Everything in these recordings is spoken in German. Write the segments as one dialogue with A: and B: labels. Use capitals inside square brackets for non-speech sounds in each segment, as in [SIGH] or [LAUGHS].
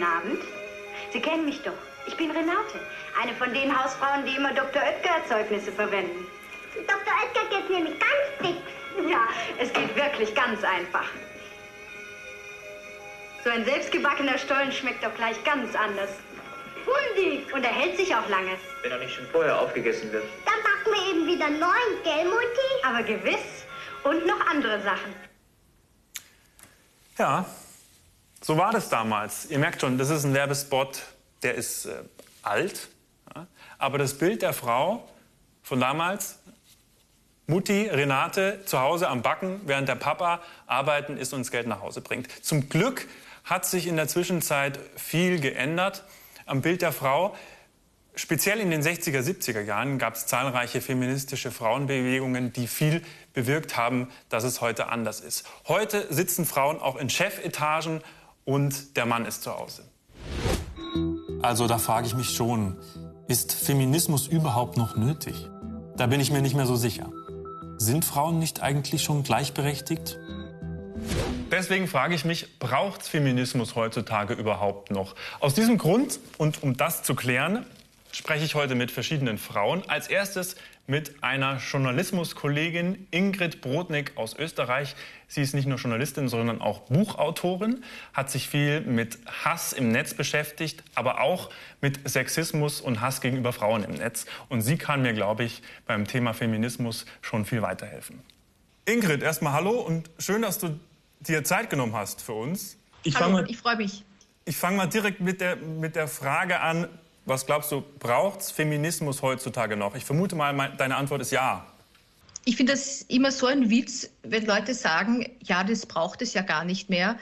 A: Guten Abend. Sie kennen mich doch. Ich bin Renate, eine von den Hausfrauen, die immer Dr. Oetker-Erzeugnisse verwenden.
B: Dr. Oetker geht nämlich ganz dick.
A: Ja, es geht wirklich ganz einfach. So ein selbstgebackener Stollen schmeckt doch gleich ganz anders. Fundig! Und er hält sich auch lange.
C: Wenn er nicht schon vorher aufgegessen wird.
B: Dann backen wir eben wieder neun, gell, Mutti?
A: Aber gewiss. Und noch andere Sachen.
D: Ja, so war das damals. Ihr merkt schon, das ist ein Werbespot, der ist äh, alt. Ja? Aber das Bild der Frau von damals, Mutti, Renate, zu Hause am Backen, während der Papa arbeiten ist und das Geld nach Hause bringt. Zum Glück hat sich in der Zwischenzeit viel geändert am Bild der Frau. Speziell in den 60er, 70er Jahren gab es zahlreiche feministische Frauenbewegungen, die viel bewirkt haben, dass es heute anders ist. Heute sitzen Frauen auch in Chefetagen und der Mann ist zu Hause. Also da frage ich mich schon, ist Feminismus überhaupt noch nötig? Da bin ich mir nicht mehr so sicher. Sind Frauen nicht eigentlich schon gleichberechtigt? Deswegen frage ich mich, braucht Feminismus heutzutage überhaupt noch? Aus diesem Grund und um das zu klären, spreche ich heute mit verschiedenen Frauen. Als erstes mit einer Journalismuskollegin Ingrid Brodnik aus Österreich. Sie ist nicht nur Journalistin, sondern auch Buchautorin, hat sich viel mit Hass im Netz beschäftigt, aber auch mit Sexismus und Hass gegenüber Frauen im Netz. Und sie kann mir, glaube ich, beim Thema Feminismus schon viel weiterhelfen. Ingrid, erstmal hallo und schön, dass du dir Zeit genommen hast für uns.
E: Ich Hallo, ich freue mich.
D: Ich fange mal direkt mit der, mit der Frage an, was glaubst du, braucht es Feminismus heutzutage noch? Ich vermute mal, deine Antwort ist ja.
E: Ich finde das immer so ein Witz, wenn Leute sagen, ja, das braucht es ja gar nicht mehr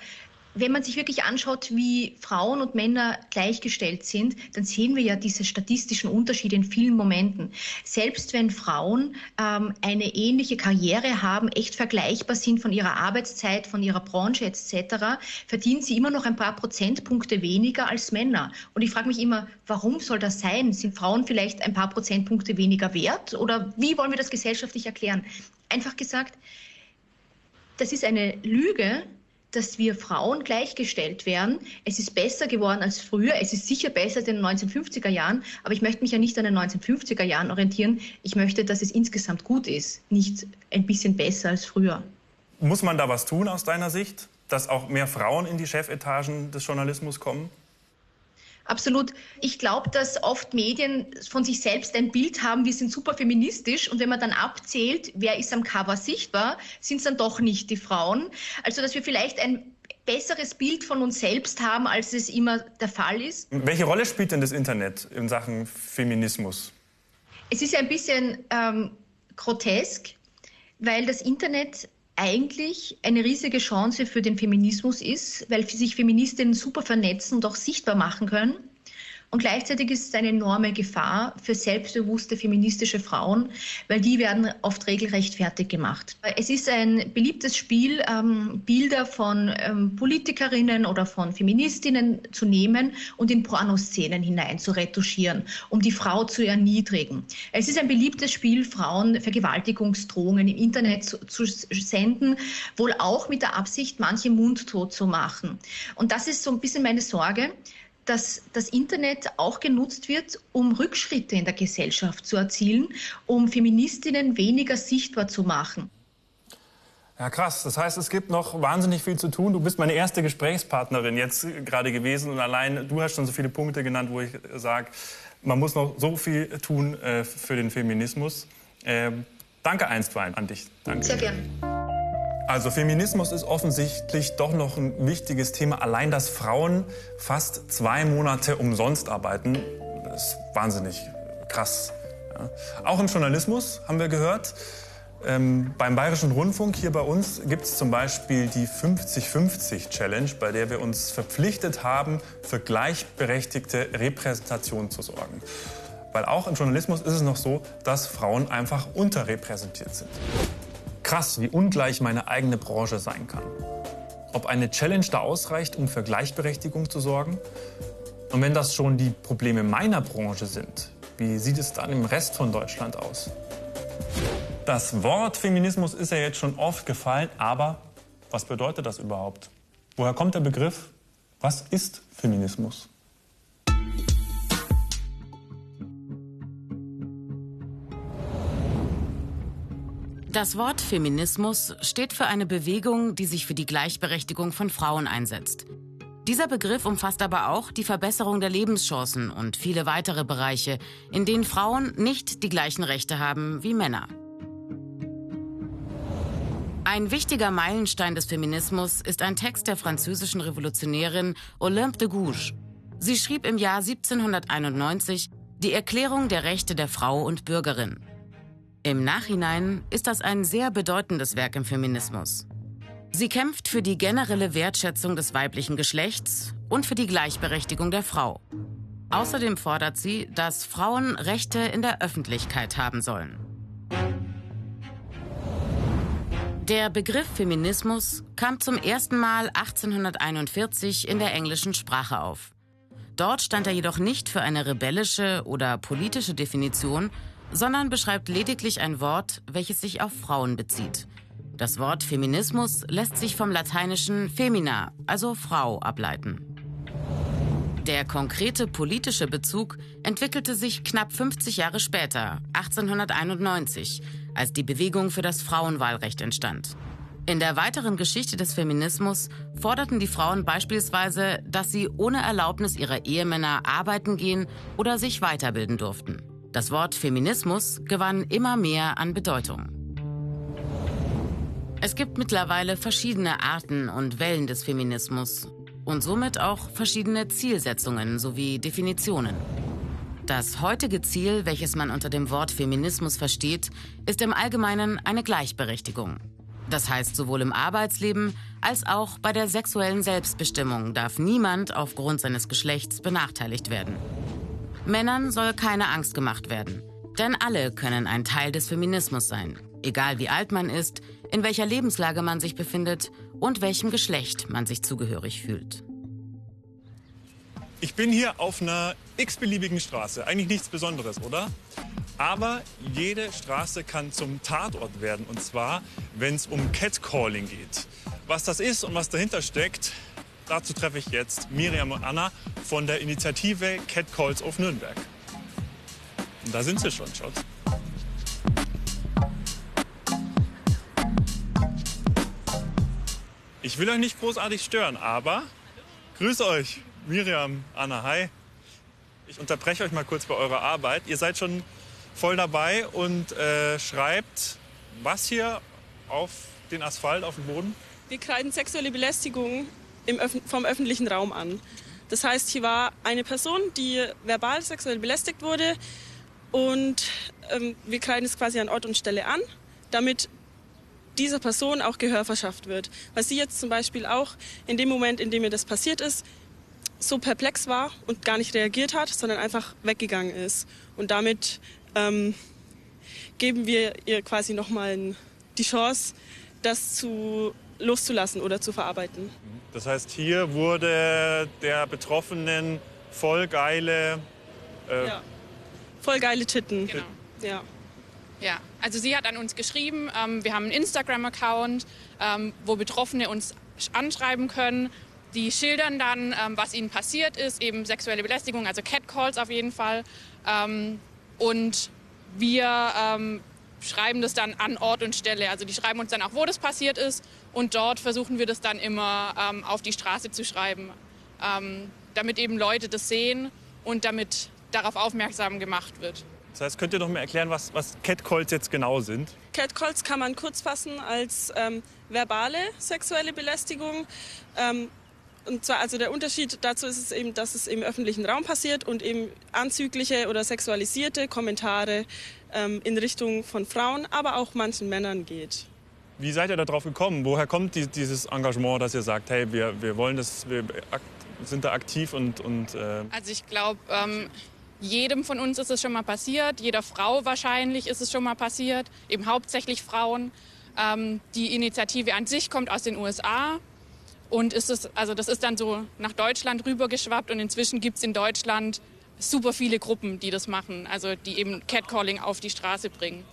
E: wenn man sich wirklich anschaut, wie Frauen und Männer gleichgestellt sind, dann sehen wir ja diese statistischen Unterschiede in vielen Momenten. Selbst wenn Frauen ähm, eine ähnliche Karriere haben, echt vergleichbar sind von ihrer Arbeitszeit, von ihrer Branche etc., verdienen sie immer noch ein paar Prozentpunkte weniger als Männer. Und ich frage mich immer, warum soll das sein? Sind Frauen vielleicht ein paar Prozentpunkte weniger wert? Oder wie wollen wir das gesellschaftlich erklären? Einfach gesagt, das ist eine Lüge, dass wir Frauen gleichgestellt werden. Es ist besser geworden als früher. Es ist sicher besser als in den 1950er Jahren. Aber ich möchte mich ja nicht an den 1950er Jahren orientieren. Ich möchte, dass es insgesamt gut ist, nicht ein bisschen besser als früher.
D: Muss man da was tun aus deiner Sicht, dass auch mehr Frauen in die Chefetagen des Journalismus kommen?
E: Absolut. Ich glaube, dass oft Medien von sich selbst ein Bild haben, wir sind super feministisch und wenn man dann abzählt, wer ist am Cover sichtbar, sind es dann doch nicht die Frauen. Also, dass wir vielleicht ein besseres Bild von uns selbst haben, als es immer der Fall ist.
D: Welche Rolle spielt denn das Internet in Sachen Feminismus?
E: Es ist ein bisschen ähm, grotesk, weil das Internet eigentlich eine riesige Chance für den Feminismus ist, weil sich Feministinnen super vernetzen und auch sichtbar machen können. Und gleichzeitig ist es eine enorme Gefahr für selbstbewusste feministische Frauen, weil die werden oft regelrecht fertig gemacht. Es ist ein beliebtes Spiel, ähm, Bilder von ähm, Politikerinnen oder von Feministinnen zu nehmen und in Pornoszenen hinein zu retuschieren, um die Frau zu erniedrigen. Es ist ein beliebtes Spiel, Frauen Vergewaltigungsdrohungen im Internet zu, zu senden, wohl auch mit der Absicht, manche mundtot zu machen. Und das ist so ein bisschen meine Sorge, dass das Internet auch genutzt wird, um Rückschritte in der Gesellschaft zu erzielen, um Feministinnen weniger sichtbar zu machen.
D: Ja, krass. Das heißt, es gibt noch wahnsinnig viel zu tun. Du bist meine erste Gesprächspartnerin jetzt gerade gewesen und allein du hast schon so viele Punkte genannt, wo ich sage, man muss noch so viel tun äh, für den Feminismus. Äh, danke einstweilen an dich. Danke.
E: Sehr gerne.
D: Also Feminismus ist offensichtlich doch noch ein wichtiges Thema. Allein, dass Frauen fast zwei Monate umsonst arbeiten, ist wahnsinnig krass. Ja. Auch im Journalismus haben wir gehört. Ähm, beim Bayerischen Rundfunk hier bei uns gibt es zum Beispiel die 50-50-Challenge, bei der wir uns verpflichtet haben, für gleichberechtigte Repräsentation zu sorgen. Weil auch im Journalismus ist es noch so, dass Frauen einfach unterrepräsentiert sind. Krass, wie ungleich meine eigene Branche sein kann. Ob eine Challenge da ausreicht, um für Gleichberechtigung zu sorgen? Und wenn das schon die Probleme meiner Branche sind, wie sieht es dann im Rest von Deutschland aus? Das Wort Feminismus ist ja jetzt schon oft gefallen, aber was bedeutet das überhaupt? Woher kommt der Begriff? Was ist Feminismus?
F: Das Wort Feminismus steht für eine Bewegung, die sich für die Gleichberechtigung von Frauen einsetzt. Dieser Begriff umfasst aber auch die Verbesserung der Lebenschancen und viele weitere Bereiche, in denen Frauen nicht die gleichen Rechte haben wie Männer. Ein wichtiger Meilenstein des Feminismus ist ein Text der französischen Revolutionärin Olympe de Gouges. Sie schrieb im Jahr 1791 die Erklärung der Rechte der Frau und Bürgerin. Im Nachhinein ist das ein sehr bedeutendes Werk im Feminismus. Sie kämpft für die generelle Wertschätzung des weiblichen Geschlechts und für die Gleichberechtigung der Frau. Außerdem fordert sie, dass Frauen Rechte in der Öffentlichkeit haben sollen. Der Begriff Feminismus kam zum ersten Mal 1841 in der englischen Sprache auf. Dort stand er jedoch nicht für eine rebellische oder politische Definition, sondern beschreibt lediglich ein Wort, welches sich auf Frauen bezieht. Das Wort Feminismus lässt sich vom lateinischen femina, also Frau, ableiten. Der konkrete politische Bezug entwickelte sich knapp 50 Jahre später, 1891, als die Bewegung für das Frauenwahlrecht entstand. In der weiteren Geschichte des Feminismus forderten die Frauen beispielsweise, dass sie ohne Erlaubnis ihrer Ehemänner arbeiten gehen oder sich weiterbilden durften. Das Wort Feminismus gewann immer mehr an Bedeutung. Es gibt mittlerweile verschiedene Arten und Wellen des Feminismus und somit auch verschiedene Zielsetzungen sowie Definitionen. Das heutige Ziel, welches man unter dem Wort Feminismus versteht, ist im Allgemeinen eine Gleichberechtigung. Das heißt, sowohl im Arbeitsleben als auch bei der sexuellen Selbstbestimmung darf niemand aufgrund seines Geschlechts benachteiligt werden. Männern soll keine Angst gemacht werden, denn alle können ein Teil des Feminismus sein, egal wie alt man ist, in welcher Lebenslage man sich befindet und welchem Geschlecht man sich zugehörig fühlt.
D: Ich bin hier auf einer x-beliebigen Straße. Eigentlich nichts Besonderes, oder? Aber jede Straße kann zum Tatort werden. Und zwar, wenn es um Catcalling geht. Was das ist und was dahinter steckt, dazu treffe ich jetzt Miriam und Anna von der Initiative Catcalls auf Nürnberg. Und da sind sie schon, schaut. Ich will euch nicht großartig stören, aber grüß euch. Miriam, Anna, hi. Ich unterbreche euch mal kurz bei eurer Arbeit. Ihr seid schon voll dabei und äh, schreibt was hier auf den Asphalt, auf den Boden?
G: Wir kreiden sexuelle Belästigung Öf vom öffentlichen Raum an. Das heißt, hier war eine Person, die verbal sexuell belästigt wurde und ähm, wir kreiden es quasi an Ort und Stelle an, damit dieser Person auch Gehör verschafft wird. Weil sie jetzt zum Beispiel auch in dem Moment, in dem mir das passiert ist, so perplex war und gar nicht reagiert hat, sondern einfach weggegangen ist. Und damit ähm, geben wir ihr quasi nochmal die Chance, das zu loszulassen oder zu verarbeiten.
D: Das heißt, hier wurde der Betroffenen voll geile...
G: Äh, ja. Voll geile Titten.
H: Genau.
G: Ja.
H: Ja, also sie hat an uns geschrieben, ähm, wir haben einen Instagram-Account, ähm, wo Betroffene uns anschreiben können die schildern dann, ähm, was ihnen passiert ist, eben sexuelle Belästigung, also Catcalls auf jeden Fall. Ähm, und wir ähm, schreiben das dann an Ort und Stelle. Also die schreiben uns dann auch, wo das passiert ist. Und dort versuchen wir das dann immer ähm, auf die Straße zu schreiben, ähm, damit eben Leute das sehen und damit darauf aufmerksam gemacht wird.
D: Das heißt, könnt ihr noch mal erklären, was, was Catcalls jetzt genau sind?
G: Catcalls kann man kurz fassen als ähm, verbale sexuelle Belästigung. Ähm, und zwar also der Unterschied dazu ist es eben, dass es im öffentlichen Raum passiert und eben anzügliche oder sexualisierte Kommentare ähm, in Richtung von Frauen, aber auch manchen Männern geht.
D: Wie seid ihr darauf gekommen? Woher kommt die, dieses Engagement, dass ihr sagt, hey, wir, wir wollen das, wir sind da aktiv und... und
H: äh also ich glaube, ähm, jedem von uns ist es schon mal passiert, jeder Frau wahrscheinlich ist es schon mal passiert, eben hauptsächlich Frauen. Ähm, die Initiative an sich kommt aus den USA und ist es, also das ist dann so nach Deutschland rübergeschwappt und inzwischen gibt es in Deutschland super viele Gruppen, die das machen, also die eben Catcalling auf die Straße bringen.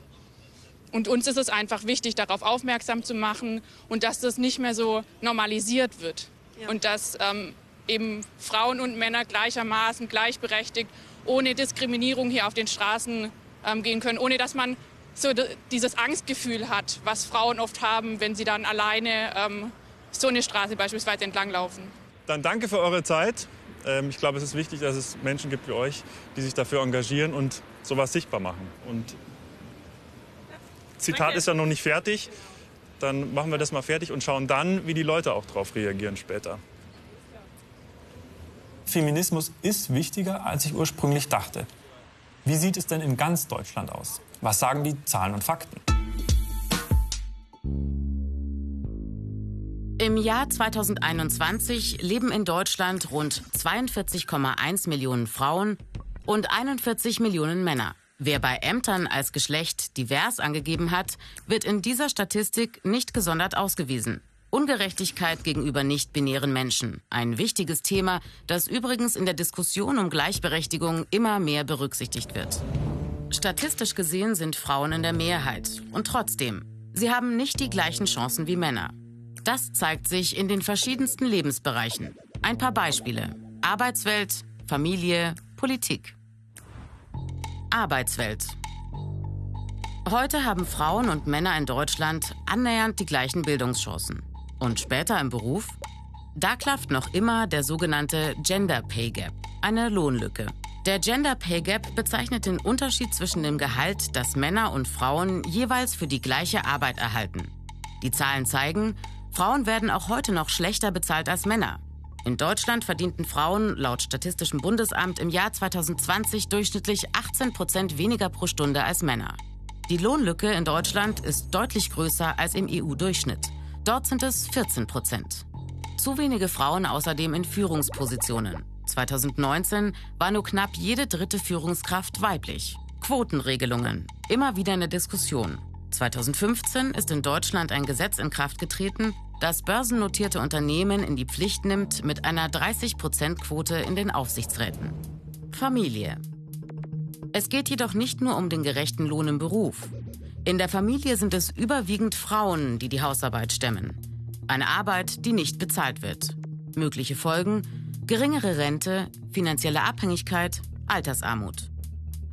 H: Und uns ist es einfach wichtig, darauf aufmerksam zu machen und dass das nicht mehr so normalisiert wird. Ja. Und dass ähm, eben Frauen und Männer gleichermaßen gleichberechtigt, ohne Diskriminierung hier auf den Straßen ähm, gehen können, ohne dass man so dieses Angstgefühl hat, was Frauen oft haben, wenn sie dann alleine ähm, so eine Straße beispielsweise entlanglaufen.
D: Dann danke für eure Zeit. Ähm, ich glaube, es ist wichtig, dass es Menschen gibt wie euch, die sich dafür engagieren und sowas sichtbar machen. Und Zitat danke. ist ja noch nicht fertig. Dann machen wir das mal fertig und schauen dann, wie die Leute auch darauf reagieren später. Feminismus ist wichtiger, als ich ursprünglich dachte. Wie sieht es denn in ganz Deutschland aus? Was sagen die Zahlen und Fakten?
F: Im Jahr 2021 leben in Deutschland rund 42,1 Millionen Frauen und 41 Millionen Männer. Wer bei Ämtern als Geschlecht divers angegeben hat, wird in dieser Statistik nicht gesondert ausgewiesen. Ungerechtigkeit gegenüber nicht-binären Menschen. Ein wichtiges Thema, das übrigens in der Diskussion um Gleichberechtigung immer mehr berücksichtigt wird. Statistisch gesehen sind Frauen in der Mehrheit. Und trotzdem, sie haben nicht die gleichen Chancen wie Männer. Das zeigt sich in den verschiedensten Lebensbereichen. Ein paar Beispiele. Arbeitswelt, Familie, Politik. Arbeitswelt. Heute haben Frauen und Männer in Deutschland annähernd die gleichen Bildungschancen. Und später im Beruf? Da klafft noch immer der sogenannte Gender Pay Gap, eine Lohnlücke. Der Gender Pay Gap bezeichnet den Unterschied zwischen dem Gehalt, das Männer und Frauen jeweils für die gleiche Arbeit erhalten. Die Zahlen zeigen, Frauen werden auch heute noch schlechter bezahlt als Männer. In Deutschland verdienten Frauen laut Statistischem Bundesamt im Jahr 2020 durchschnittlich 18 Prozent weniger pro Stunde als Männer. Die Lohnlücke in Deutschland ist deutlich größer als im EU-Durchschnitt. Dort sind es 14 Prozent. Zu wenige Frauen außerdem in Führungspositionen. 2019 war nur knapp jede dritte Führungskraft weiblich. Quotenregelungen. Immer wieder eine Diskussion. 2015 ist in Deutschland ein Gesetz in Kraft getreten, das börsennotierte Unternehmen in die Pflicht nimmt mit einer 30-Prozent-Quote in den Aufsichtsräten. Familie. Es geht jedoch nicht nur um den gerechten Lohn im Beruf. In der Familie sind es überwiegend Frauen, die die Hausarbeit stemmen. Eine Arbeit, die nicht bezahlt wird. Mögliche Folgen? Geringere Rente, finanzielle Abhängigkeit, Altersarmut.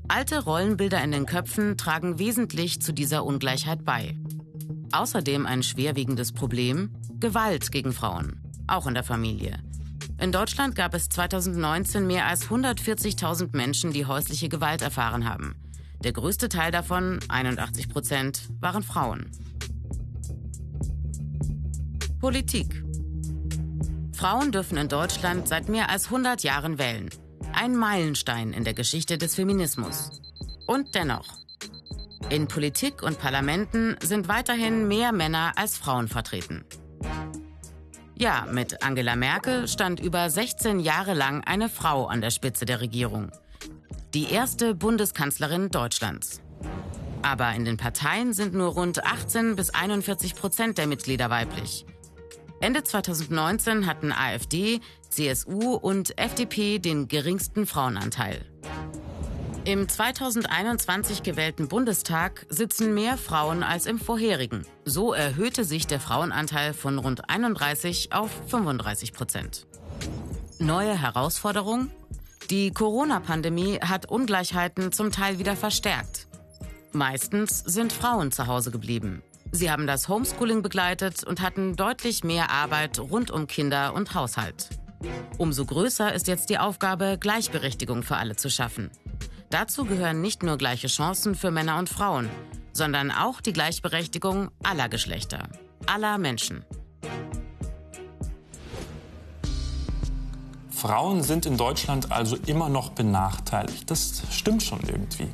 F: Alte Rollenbilder in den Köpfen tragen wesentlich zu dieser Ungleichheit bei. Außerdem ein schwerwiegendes Problem, Gewalt gegen Frauen, auch in der Familie. In Deutschland gab es 2019 mehr als 140.000 Menschen, die häusliche Gewalt erfahren haben. Der größte Teil davon, 81 Prozent, waren Frauen. Politik. Frauen dürfen in Deutschland seit mehr als 100 Jahren wählen. Ein Meilenstein in der Geschichte des Feminismus. Und dennoch. In Politik und Parlamenten sind weiterhin mehr Männer als Frauen vertreten. Ja, mit Angela Merkel stand über 16 Jahre lang eine Frau an der Spitze der Regierung die erste Bundeskanzlerin Deutschlands. Aber in den Parteien sind nur rund 18 bis 41 Prozent der Mitglieder weiblich. Ende 2019 hatten AfD, CSU und FDP den geringsten Frauenanteil. Im 2021 gewählten Bundestag sitzen mehr Frauen als im vorherigen. So erhöhte sich der Frauenanteil von rund 31 auf 35 Prozent. Neue Herausforderung? Die Corona-Pandemie hat Ungleichheiten zum Teil wieder verstärkt. Meistens sind Frauen zu Hause geblieben. Sie haben das Homeschooling begleitet und hatten deutlich mehr Arbeit rund um Kinder und Haushalt. Umso größer ist jetzt die Aufgabe, Gleichberechtigung für alle zu schaffen. Dazu gehören nicht nur gleiche Chancen für Männer und Frauen, sondern auch die Gleichberechtigung aller Geschlechter, aller Menschen.
D: Frauen sind in Deutschland also immer noch benachteiligt. Das stimmt schon irgendwie.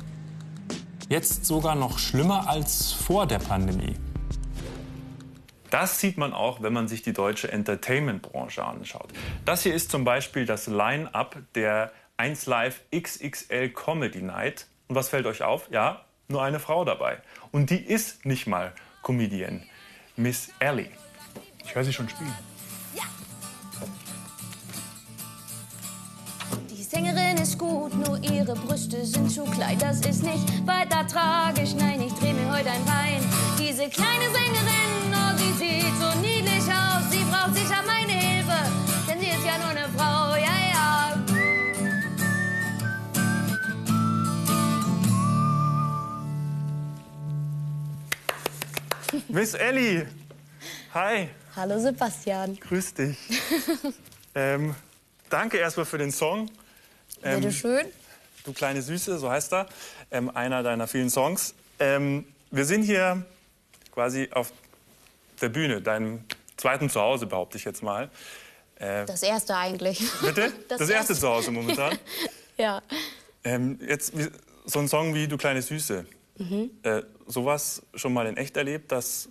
D: Jetzt sogar noch schlimmer als vor der Pandemie. Das sieht man auch, wenn man sich die deutsche Entertainment-Branche anschaut. Das hier ist zum Beispiel das Line-up der 1 Live XXL Comedy Night. Und was fällt euch auf? Ja, nur eine Frau dabei. Und die ist nicht mal Comedian. Miss Ellie. Ich höre sie schon spielen.
I: Sängerin ist gut, nur ihre Brüste sind zu klein. Das ist nicht weiter tragisch, nein, ich dreh mir heute ein Bein. Diese kleine Sängerin, oh, sie sieht so niedlich aus. Sie braucht sicher meine Hilfe, denn sie ist ja nur eine Frau,
D: Miss Ellie. Hi.
J: Hallo Sebastian.
D: Grüß dich. [LAUGHS] ähm, danke erstmal für den Song.
J: Ähm, Bitte schön.
D: Du kleine Süße, so heißt er. Ähm, einer deiner vielen Songs. Ähm, wir sind hier quasi auf der Bühne, deinem zweiten Zuhause, behaupte ich jetzt mal.
J: Äh, das erste eigentlich.
D: Bitte? [LAUGHS] Das, das erste Zuhause momentan? [LAUGHS]
J: ja.
D: Ähm, jetzt so ein Song wie Du kleine Süße. Mhm. Äh, sowas schon mal in echt erlebt, dass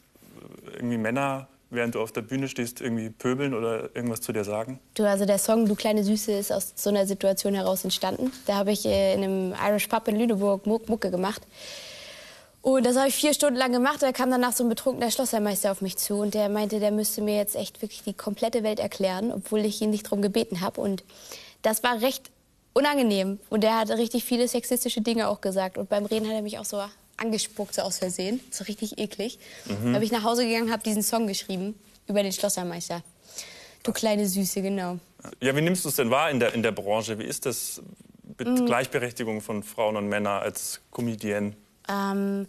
D: irgendwie Männer, während du auf der Bühne stehst, irgendwie pöbeln oder irgendwas zu dir sagen?
J: Du, also der Song Du kleine Süße ist aus so einer Situation heraus entstanden. Da habe ich äh, in einem Irish Pub in Lüneburg Mucke gemacht. Und das habe ich vier Stunden lang gemacht. Da kam danach so ein betrunkener Schlossermeister auf mich zu und der meinte, der müsste mir jetzt echt wirklich die komplette Welt erklären, obwohl ich ihn nicht darum gebeten habe. Und das war recht unangenehm. Und der hat richtig viele sexistische Dinge auch gesagt. Und beim Reden hat er mich auch so angespuckt, so aus Versehen. So richtig eklig. Mhm. Da bin ich nach Hause gegangen, habe diesen Song geschrieben über den Schlossermeister. Du kleine Süße, genau.
D: Ja, wie nimmst du es denn wahr in der, in der Branche? Wie ist das mit mhm. Gleichberechtigung von Frauen und Männern als Comedienne?
J: Ähm,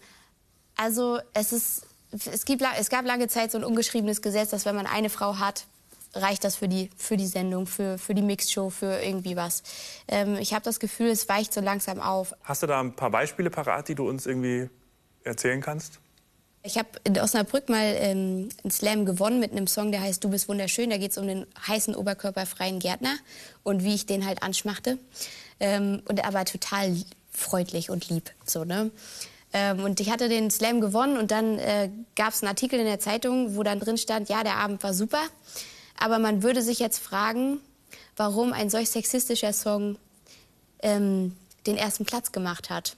J: also es ist, es, gibt, es gab lange Zeit so ein ungeschriebenes Gesetz, dass wenn man eine Frau hat, reicht das für die, für die Sendung, für, für die Mixshow, für irgendwie was. Ähm, ich habe das Gefühl, es weicht so langsam auf.
D: Hast du da ein paar Beispiele parat, die du uns irgendwie erzählen kannst?
J: Ich habe in Osnabrück mal ähm, einen Slam gewonnen mit einem Song, der heißt Du bist wunderschön. Da geht es um den heißen oberkörperfreien Gärtner und wie ich den halt anschmachte. Ähm, und aber total freundlich und lieb. So, ne? Ähm, und ich hatte den Slam gewonnen und dann äh, gab es einen Artikel in der Zeitung, wo dann drin stand, ja, der Abend war super. Aber man würde sich jetzt fragen, warum ein solch sexistischer Song ähm, den ersten Platz gemacht hat.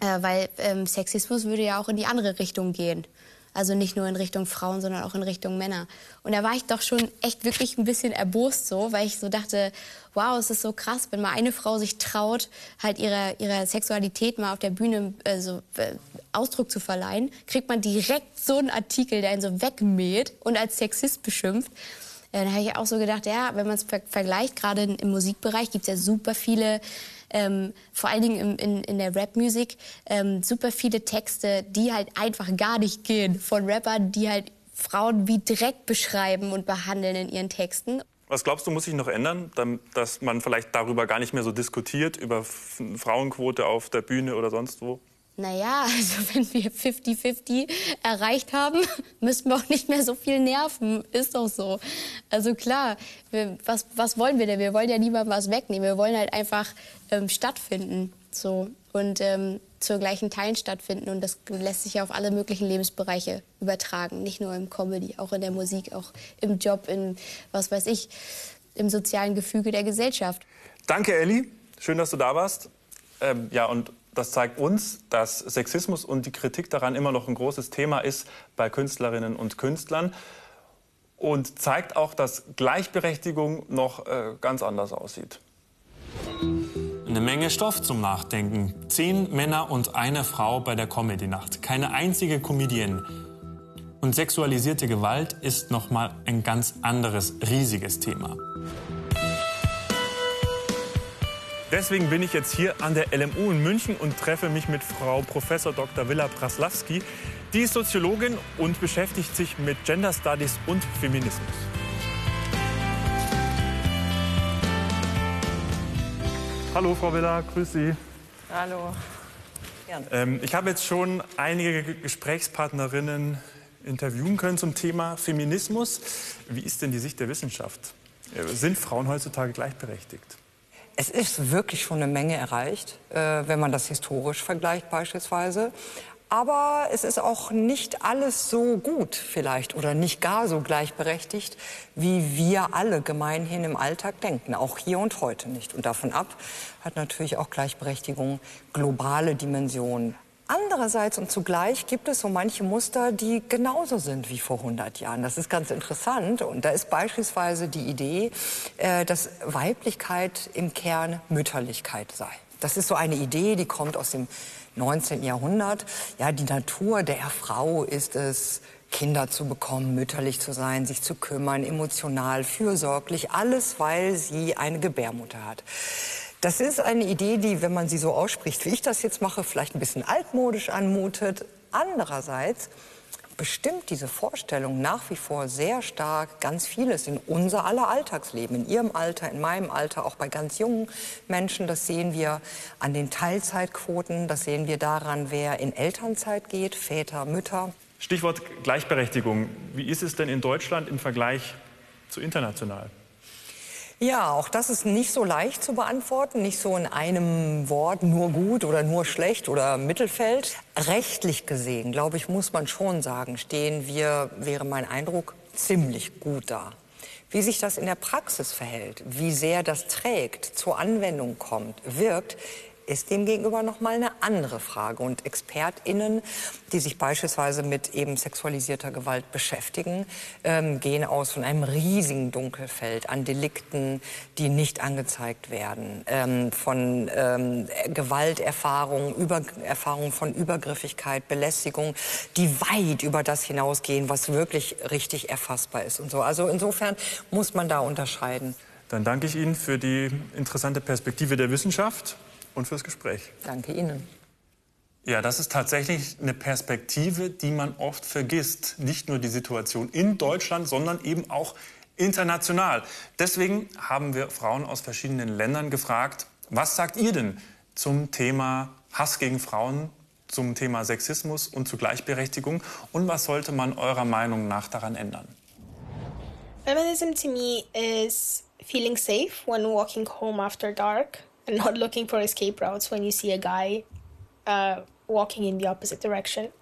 J: Äh, weil ähm, Sexismus würde ja auch in die andere Richtung gehen. Also nicht nur in Richtung Frauen, sondern auch in Richtung Männer. Und da war ich doch schon echt wirklich ein bisschen erbost so, weil ich so dachte, wow, es ist so krass, wenn mal eine Frau sich traut, halt ihrer, ihrer Sexualität mal auf der Bühne äh, so, äh, Ausdruck zu verleihen, kriegt man direkt so einen Artikel, der einen so wegmäht und als Sexist beschimpft. Äh, da habe ich auch so gedacht, ja, wenn man es ver vergleicht, gerade im Musikbereich gibt es ja super viele ähm, vor allen Dingen in, in, in der Rapmusik, ähm, super viele Texte, die halt einfach gar nicht gehen. Von Rappern, die halt Frauen wie Dreck beschreiben und behandeln in ihren Texten.
D: Was glaubst du, muss sich noch ändern, dass man vielleicht darüber gar nicht mehr so diskutiert, über Frauenquote auf der Bühne oder sonst wo?
J: Naja, also [LAUGHS] wenn wir 50-50 erreicht haben, [LAUGHS] müssen wir auch nicht mehr so viel nerven. Ist doch so. Also klar, wir, was, was wollen wir denn? Wir wollen ja niemandem was wegnehmen. Wir wollen halt einfach ähm, stattfinden. So. Und ähm, zur gleichen Teilen stattfinden. Und das lässt sich ja auf alle möglichen Lebensbereiche übertragen. Nicht nur im Comedy, auch in der Musik, auch im Job, in was weiß ich, im sozialen Gefüge der Gesellschaft.
D: Danke, Elli. Schön, dass du da warst. Ähm, ja, und das zeigt uns, dass Sexismus und die Kritik daran immer noch ein großes Thema ist bei Künstlerinnen und Künstlern. Und zeigt auch, dass Gleichberechtigung noch äh, ganz anders aussieht. Eine Menge Stoff zum Nachdenken. Zehn Männer und eine Frau bei der Comedy-Nacht. Keine einzige Comedienne. Und sexualisierte Gewalt ist noch mal ein ganz anderes, riesiges Thema. Deswegen bin ich jetzt hier an der LMU in München und treffe mich mit Frau Prof. Dr. Villa Praslawski. Die ist Soziologin und beschäftigt sich mit Gender Studies und Feminismus. Hallo Frau Villa, grüß Sie.
K: Hallo.
D: Ähm, ich habe jetzt schon einige Gesprächspartnerinnen interviewen können zum Thema Feminismus. Wie ist denn die Sicht der Wissenschaft? Äh, sind Frauen heutzutage gleichberechtigt?
K: Es ist wirklich schon eine Menge erreicht, äh, wenn man das historisch vergleicht beispielsweise. Aber es ist auch nicht alles so gut vielleicht oder nicht gar so gleichberechtigt, wie wir alle gemeinhin im Alltag denken. Auch hier und heute nicht. Und davon ab hat natürlich auch Gleichberechtigung globale Dimensionen. Andererseits und zugleich gibt es so manche Muster, die genauso sind wie vor 100 Jahren. Das ist ganz interessant. Und da ist beispielsweise die Idee, äh, dass Weiblichkeit im Kern Mütterlichkeit sei. Das ist so eine Idee, die kommt aus dem 19. Jahrhundert. Ja, die Natur der Frau ist es, Kinder zu bekommen, mütterlich zu sein, sich zu kümmern, emotional, fürsorglich, alles, weil sie eine Gebärmutter hat. Das ist eine Idee, die, wenn man sie so ausspricht, wie ich das jetzt mache, vielleicht ein bisschen altmodisch anmutet. Andererseits bestimmt diese Vorstellung nach wie vor sehr stark ganz vieles in unser aller Alltagsleben, in Ihrem Alter, in meinem Alter, auch bei ganz jungen Menschen. Das sehen wir an den Teilzeitquoten, das sehen wir daran, wer in Elternzeit geht, Väter, Mütter.
D: Stichwort Gleichberechtigung. Wie ist es denn in Deutschland im Vergleich zu international?
K: Ja, auch das ist nicht so leicht zu beantworten, nicht so in einem Wort nur gut oder nur schlecht oder Mittelfeld. Rechtlich gesehen, glaube ich, muss man schon sagen, stehen wir, wäre mein Eindruck, ziemlich gut da. Wie sich das in der Praxis verhält, wie sehr das trägt, zur Anwendung kommt, wirkt, ist demgegenüber noch mal eine andere Frage. Und ExpertInnen, die sich beispielsweise mit eben sexualisierter Gewalt beschäftigen, ähm, gehen aus von einem riesigen Dunkelfeld an Delikten, die nicht angezeigt werden, ähm, von ähm, Gewalterfahrungen, über, Erfahrungen von Übergriffigkeit, Belästigung, die weit über das hinausgehen, was wirklich richtig erfassbar ist und so. Also insofern muss man da unterscheiden.
D: Dann danke ich Ihnen für die interessante Perspektive der Wissenschaft und fürs Gespräch.
K: Danke Ihnen.
D: Ja, das ist tatsächlich eine Perspektive, die man oft vergisst. Nicht nur die Situation in Deutschland, sondern eben auch international. Deswegen haben wir Frauen aus verschiedenen Ländern gefragt, was sagt ihr denn zum Thema Hass gegen Frauen, zum Thema Sexismus und zu Gleichberechtigung und was sollte man eurer Meinung nach daran ändern?
L: Feminism to me is feeling safe when walking home after dark. And not looking for escape routes when you see a guy uh, walking in the opposite direction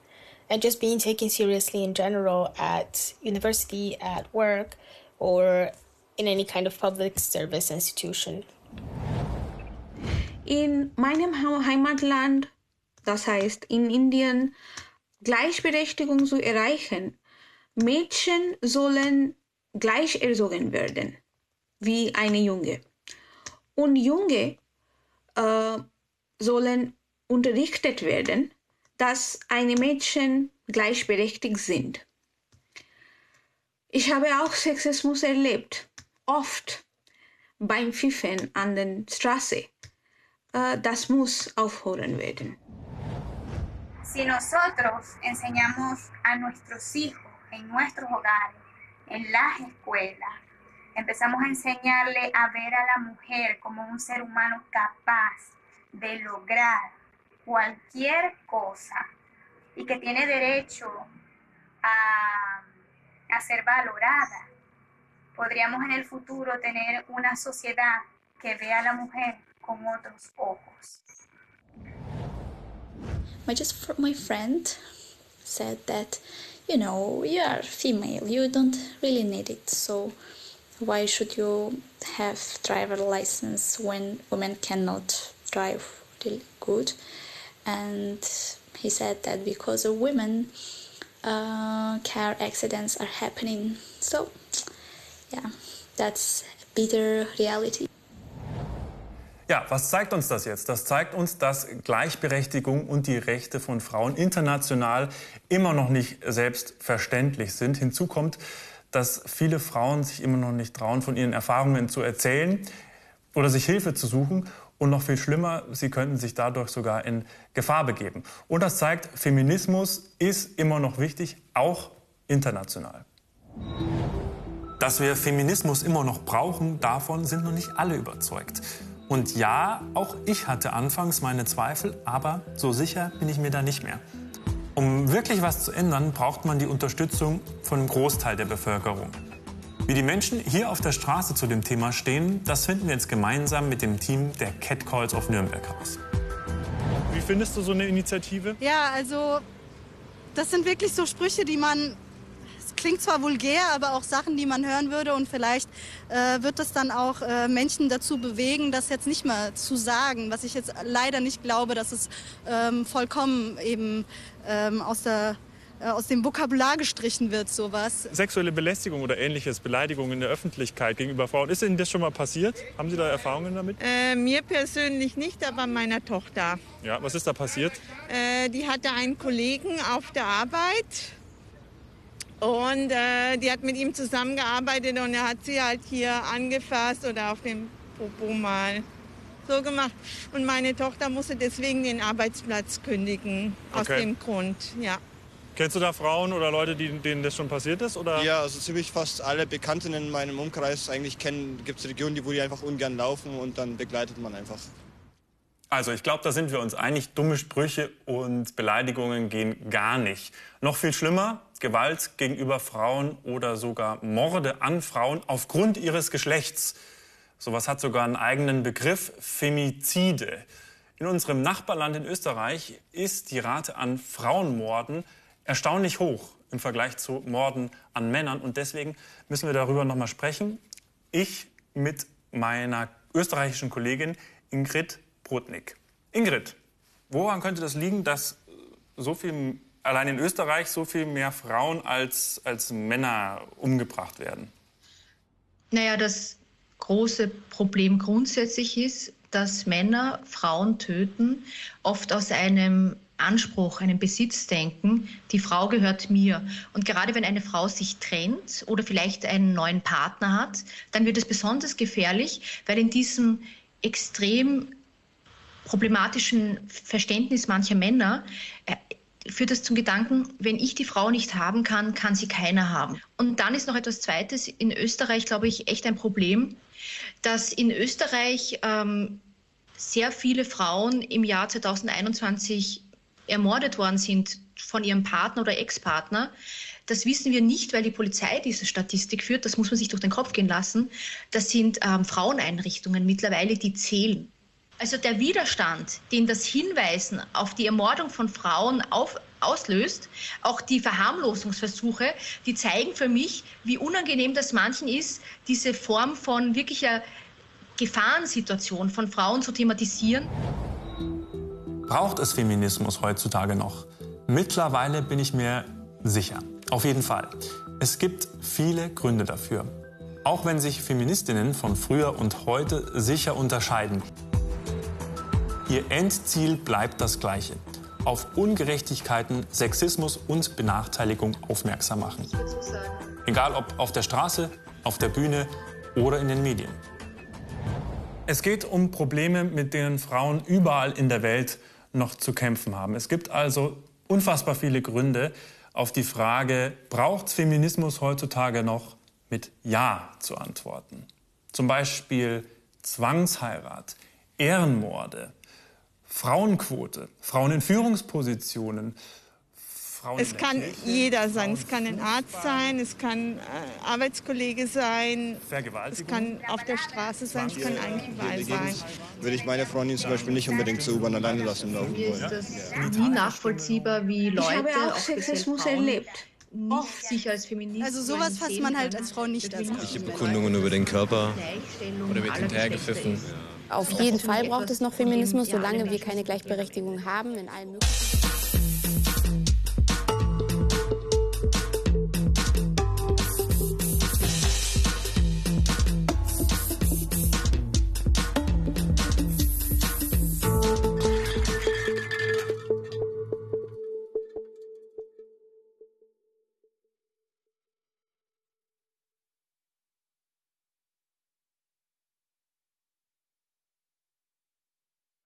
L: and just being taken seriously in general at university at work or in any kind of public service institution
M: in meinem Heimatland, das heißt in Indien, Gleichberechtigung zu erreichen. Mädchen sollen gleich erzogen werden wie eine Junge. Und Junge äh, sollen unterrichtet werden, dass eine Mädchen gleichberechtigt sind. Ich habe auch Sexismus erlebt, oft beim Pfiffen an der Straße. Äh, das muss aufhören werden.
N: Si nosotros enseñamos a nuestros hijos en nuestros hogares, en las escuelas, empezamos a enseñarle a ver a la mujer como un ser humano capaz de lograr cualquier cosa y que tiene derecho a, a ser valorada, podríamos en el futuro tener una sociedad que vea a la mujer con otros ojos.
O: My just my friend said that you know you are female you don't really need it so why should you have driver license when women cannot drive really good and he said that because of women uh, car accidents are happening so yeah that's bitter reality
D: Ja, was zeigt uns das jetzt? Das zeigt uns, dass Gleichberechtigung und die Rechte von Frauen international immer noch nicht selbstverständlich sind. Hinzu kommt, dass viele Frauen sich immer noch nicht trauen, von ihren Erfahrungen zu erzählen oder sich Hilfe zu suchen. Und noch viel schlimmer, sie könnten sich dadurch sogar in Gefahr begeben. Und das zeigt, Feminismus ist immer noch wichtig, auch international. Dass wir Feminismus immer noch brauchen, davon sind noch nicht alle überzeugt. Und ja, auch ich hatte anfangs meine Zweifel, aber so sicher bin ich mir da nicht mehr. Um wirklich was zu ändern, braucht man die Unterstützung von einem Großteil der Bevölkerung. Wie die Menschen hier auf der Straße zu dem Thema stehen, das finden wir jetzt gemeinsam mit dem Team der Catcalls auf Nürnberg raus. Wie findest du so eine Initiative?
P: Ja, also das sind wirklich so Sprüche, die man klingt zwar vulgär, aber auch Sachen, die man hören würde. Und vielleicht äh, wird das dann auch äh, Menschen dazu bewegen, das jetzt nicht mehr zu sagen. Was ich jetzt leider nicht glaube, dass es ähm, vollkommen eben ähm, aus der äh, aus dem Vokabular gestrichen wird, sowas.
D: Sexuelle Belästigung oder ähnliches, Beleidigung in der Öffentlichkeit gegenüber Frauen, ist Ihnen das schon mal passiert? Haben Sie da Erfahrungen damit?
Q: Äh, mir persönlich nicht, aber meiner Tochter.
D: Ja, was ist da passiert?
Q: Äh, die hatte einen Kollegen auf der Arbeit Und äh, die hat mit ihm zusammengearbeitet und er hat sie halt hier angefasst oder auf dem Popo mal so gemacht. Und meine Tochter musste deswegen den Arbeitsplatz kündigen. Aus
D: Okay.
Q: dem Grund, ja.
D: Kennst du da Frauen oder Leute, die, denen das schon passiert ist? Oder?
R: Ja, also ziemlich fast alle Bekannten in meinem Umkreis eigentlich kennen. Gibt es Regionen, die, wo die einfach ungern laufen und dann begleitet man einfach.
D: Also ich glaube, da sind wir uns einig. Dumme Sprüche und Beleidigungen gehen gar nicht. Noch viel schlimmer, Gewalt gegenüber Frauen oder sogar Morde an Frauen aufgrund ihres Geschlechts. Sowas hat sogar einen eigenen Begriff, Femizide. In unserem Nachbarland in Österreich ist die Rate an Frauenmorden erstaunlich hoch im Vergleich zu Morden an Männern. Und deswegen müssen wir darüber noch mal sprechen. Ich mit meiner österreichischen Kollegin Ingrid Brodnik. Ingrid, woran könnte das liegen, dass so viel, allein in Österreich so viel mehr Frauen als, als Männer umgebracht werden?
E: Naja, das große Problem grundsätzlich ist, dass Männer Frauen töten, oft aus einem Anspruch, einem Besitzdenken, die Frau gehört mir. Und gerade wenn eine Frau sich trennt oder vielleicht einen neuen Partner hat, dann wird es besonders gefährlich, weil in diesem extrem problematischen Verständnis mancher Männer äh, führt das zum Gedanken, wenn ich die Frau nicht haben kann, kann sie keiner haben. Und dann ist noch etwas Zweites. In Österreich, glaube ich, echt ein Problem, dass in Österreich ähm, sehr viele Frauen im Jahr 2021 ermordet worden sind von ihrem Partner oder Ex-Partner. Das wissen wir nicht, weil die Polizei diese Statistik führt. Das muss man sich durch den Kopf gehen lassen. Das sind ähm, Fraueneinrichtungen mittlerweile, die zählen. Also der Widerstand, den das Hinweisen auf die Ermordung von Frauen auf, auslöst, auch die Verharmlosungsversuche, die zeigen für mich, wie unangenehm das manchen ist, diese Form von wirklicher Gefahrensituation von Frauen zu thematisieren.
D: Braucht es Feminismus heutzutage noch? Mittlerweile bin ich mir sicher. Auf jeden Fall. Es gibt viele Gründe dafür. Auch wenn sich Feministinnen von früher und heute sicher unterscheiden. Ihr Endziel bleibt das gleiche. Auf Ungerechtigkeiten, Sexismus und Benachteiligung aufmerksam machen. Egal ob auf der Straße, auf der Bühne oder in den Medien. Es geht um Probleme, mit denen Frauen überall in der Welt noch zu kämpfen haben. Es gibt also unfassbar viele Gründe auf die Frage, braucht Feminismus heutzutage noch mit Ja zu antworten? Zum Beispiel Zwangsheirat, Ehrenmorde, Frauenquote, Frauen in Führungspositionen. Frauen
Q: Es
D: in der
Q: kann
D: Kirche,
Q: jeder sein. Es kann ein Arzt sein, es kann äh, Arbeitskollege sein, es kann auf der Straße sein, es kann eigentlich überall sein.
R: Würde ich meine Freundin zum Beispiel nicht unbedingt zur U-Bahn alleine lassen laufen wollen.
E: das nie nachvollziehbar, wie Leute,
P: habe auch Sexismus
E: Frauen,
P: erlebt.
E: nicht sich als Feminist
P: Also sowas fasst man halt als Frau nicht als
S: Manche Bekundungen über den Körper oder wird hinterhergepfiffen.
J: Auf jeden Fall braucht es noch Feminismus, solange wir keine Gleichberechtigung haben in allen möglichen